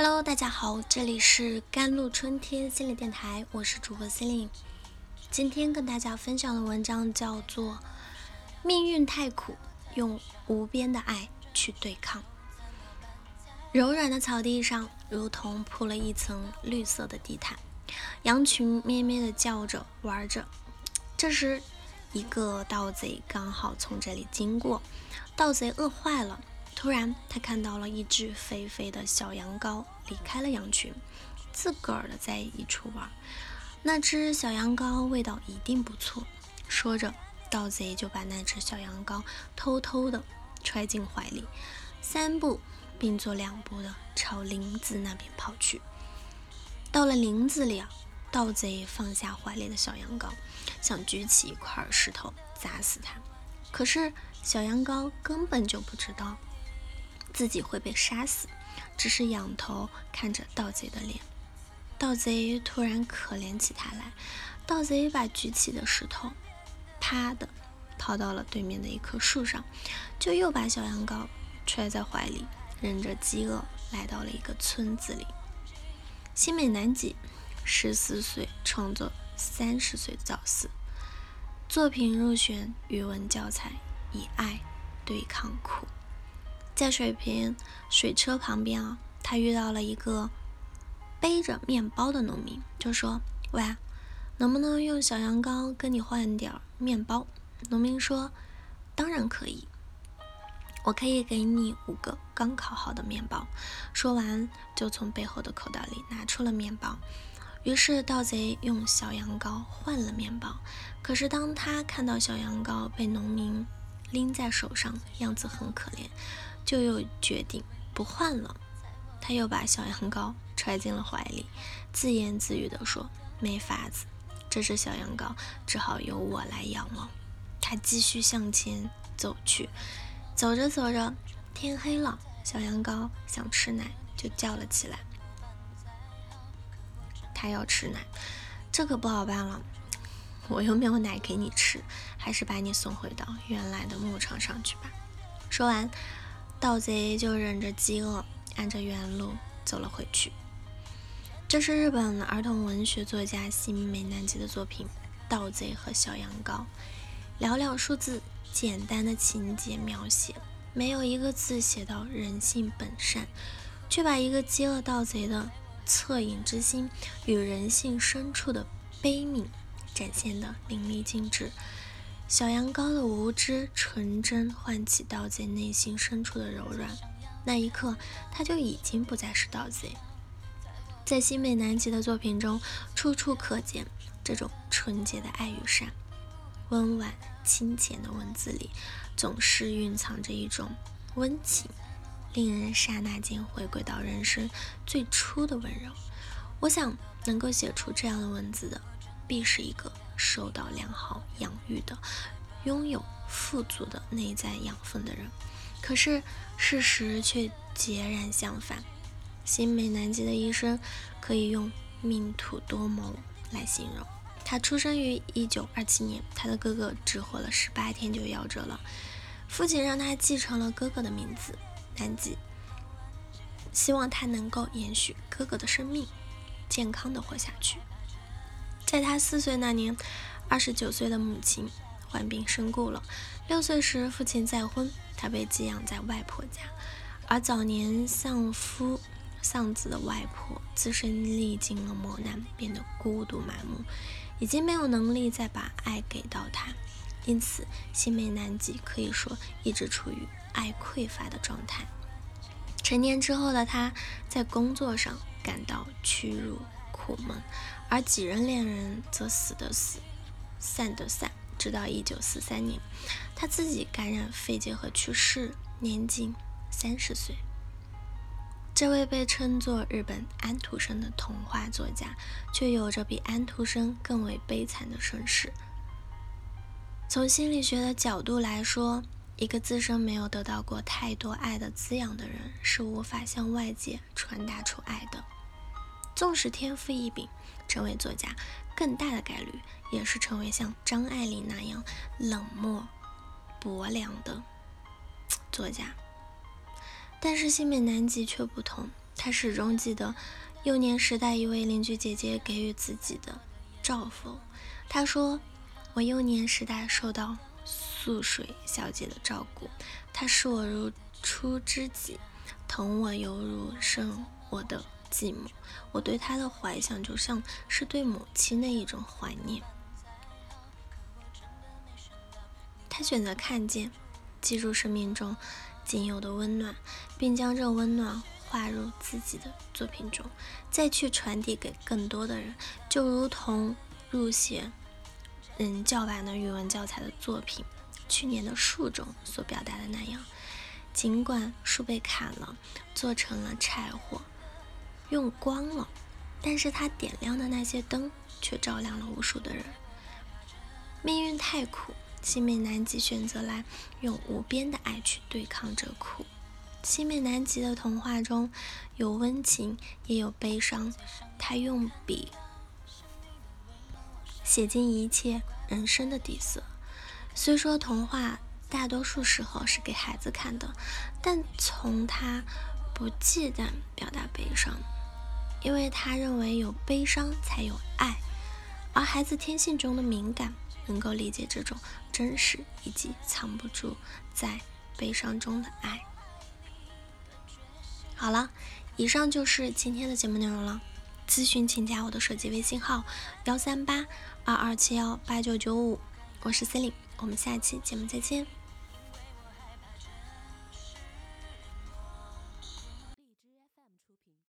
Hello，大家好，这里是甘露春天心理电台，我是主播心灵。今天跟大家分享的文章叫做《命运太苦，用无边的爱去对抗》。柔软的草地上，如同铺了一层绿色的地毯，羊群咩咩的叫着玩着。这时，一个盗贼刚好从这里经过，盗贼饿坏了。突然，他看到了一只肥肥的小羊羔离开了羊群，自个儿的在一处玩。那只小羊羔味道一定不错。说着，盗贼就把那只小羊羔偷偷的揣进怀里，三步并作两步的朝林子那边跑去。到了林子里啊，盗贼放下怀里的小羊羔，想举起一块石头砸死它。可是小羊羔根本就不知道。自己会被杀死，只是仰头看着盗贼的脸。盗贼突然可怜起他来，盗贼把举起的石头，啪的抛到了对面的一棵树上，就又把小羊羔揣在怀里，忍着饥饿来到了一个村子里。新美南吉，十四岁创作，三十岁早死。作品入选语文教材，以爱对抗苦。在水瓶水车旁边啊，他遇到了一个背着面包的农民，就说：“喂，能不能用小羊羔跟你换点面包？”农民说：“当然可以，我可以给你五个刚烤好的面包。”说完，就从背后的口袋里拿出了面包。于是盗贼用小羊羔换了面包。可是当他看到小羊羔被农民拎在手上，样子很可怜。就又决定不换了，他又把小羊羔揣进了怀里，自言自语地说：“没法子，这只小羊羔只好由我来养了。”他继续向前走去，走着走着，天黑了，小羊羔想吃奶，就叫了起来。他要吃奶，这可不好办了，我又没有奶给你吃，还是把你送回到原来的牧场上去吧。说完。盗贼就忍着饥饿，按着原路走了回去。这是日本儿童文学作家新美南吉的作品《盗贼和小羊羔》，寥寥数字，简单的情节描写，没有一个字写到人性本善，却把一个饥饿盗贼的恻隐之心与人性深处的悲悯展现得淋漓尽致。小羊羔的无知纯真唤起盗贼内心深处的柔软，那一刻他就已经不再是盗贼。在新美南吉的作品中，处处可见这种纯洁的爱与善，温婉清浅的文字里总是蕴藏着一种温情，令人刹那间回归到人生最初的温柔。我想，能够写出这样的文字的，必是一个。受到良好养育的、拥有富足的内在养分的人，可是事实却截然相反。新美南吉的一生可以用命途多谋来形容。他出生于一九二七年，他的哥哥只活了十八天就夭折了。父亲让他继承了哥哥的名字南吉，希望他能够延续哥哥的生命，健康的活下去。在他四岁那年，二十九岁的母亲患病身故了。六岁时，父亲再婚，他被寄养在外婆家。而早年丧夫丧子的外婆，自身历经了磨难，变得孤独满目，已经没有能力再把爱给到他。因此，新梅南吉可以说一直处于爱匮乏的状态。成年之后的他，在工作上感到屈辱。苦闷，而几任恋人则死的死，散的散。直到一九四三年，他自己感染肺结核去世，年仅三十岁。这位被称作日本安徒生的童话作家，却有着比安徒生更为悲惨的身世。从心理学的角度来说，一个自身没有得到过太多爱的滋养的人，是无法向外界传达出爱的。纵使天赋异禀，成为作家，更大的概率也是成为像张爱玲那样冷漠薄凉的作家。但是新美南吉却不同，他始终记得幼年时代一位邻居姐姐给予自己的照拂。她说：“我幼年时代受到素水小姐的照顾，她视我如初知己，疼我犹如生我的寂寞。我对他的怀想就像是对母亲的一种怀念。”他选择看见，记住生命中仅有的温暖，并将这温暖画入自己的作品中，再去传递给更多的人，就如同入写嗯教版的语文教材的作品《去年的树》中所表达的那样。尽管树被砍了，做成了柴火，用光了，但是他点亮的那些灯却照亮了无数的人。命运太苦。青美南极选择来用无边的爱去对抗这苦。青美南极的童话中有温情，也有悲伤。他用笔写进一切人生的底色。虽说童话大多数时候是给孩子看的，但从他不忌惮表达悲伤，因为他认为有悲伤才有爱，而孩子天性中的敏感。能够理解这种真实以及藏不住在悲伤中的爱。好了，以上就是今天的节目内容了。咨询请加我的手机微信号：幺三八二二七幺八九九五，我是 c e l i n e 我们下期节目再见。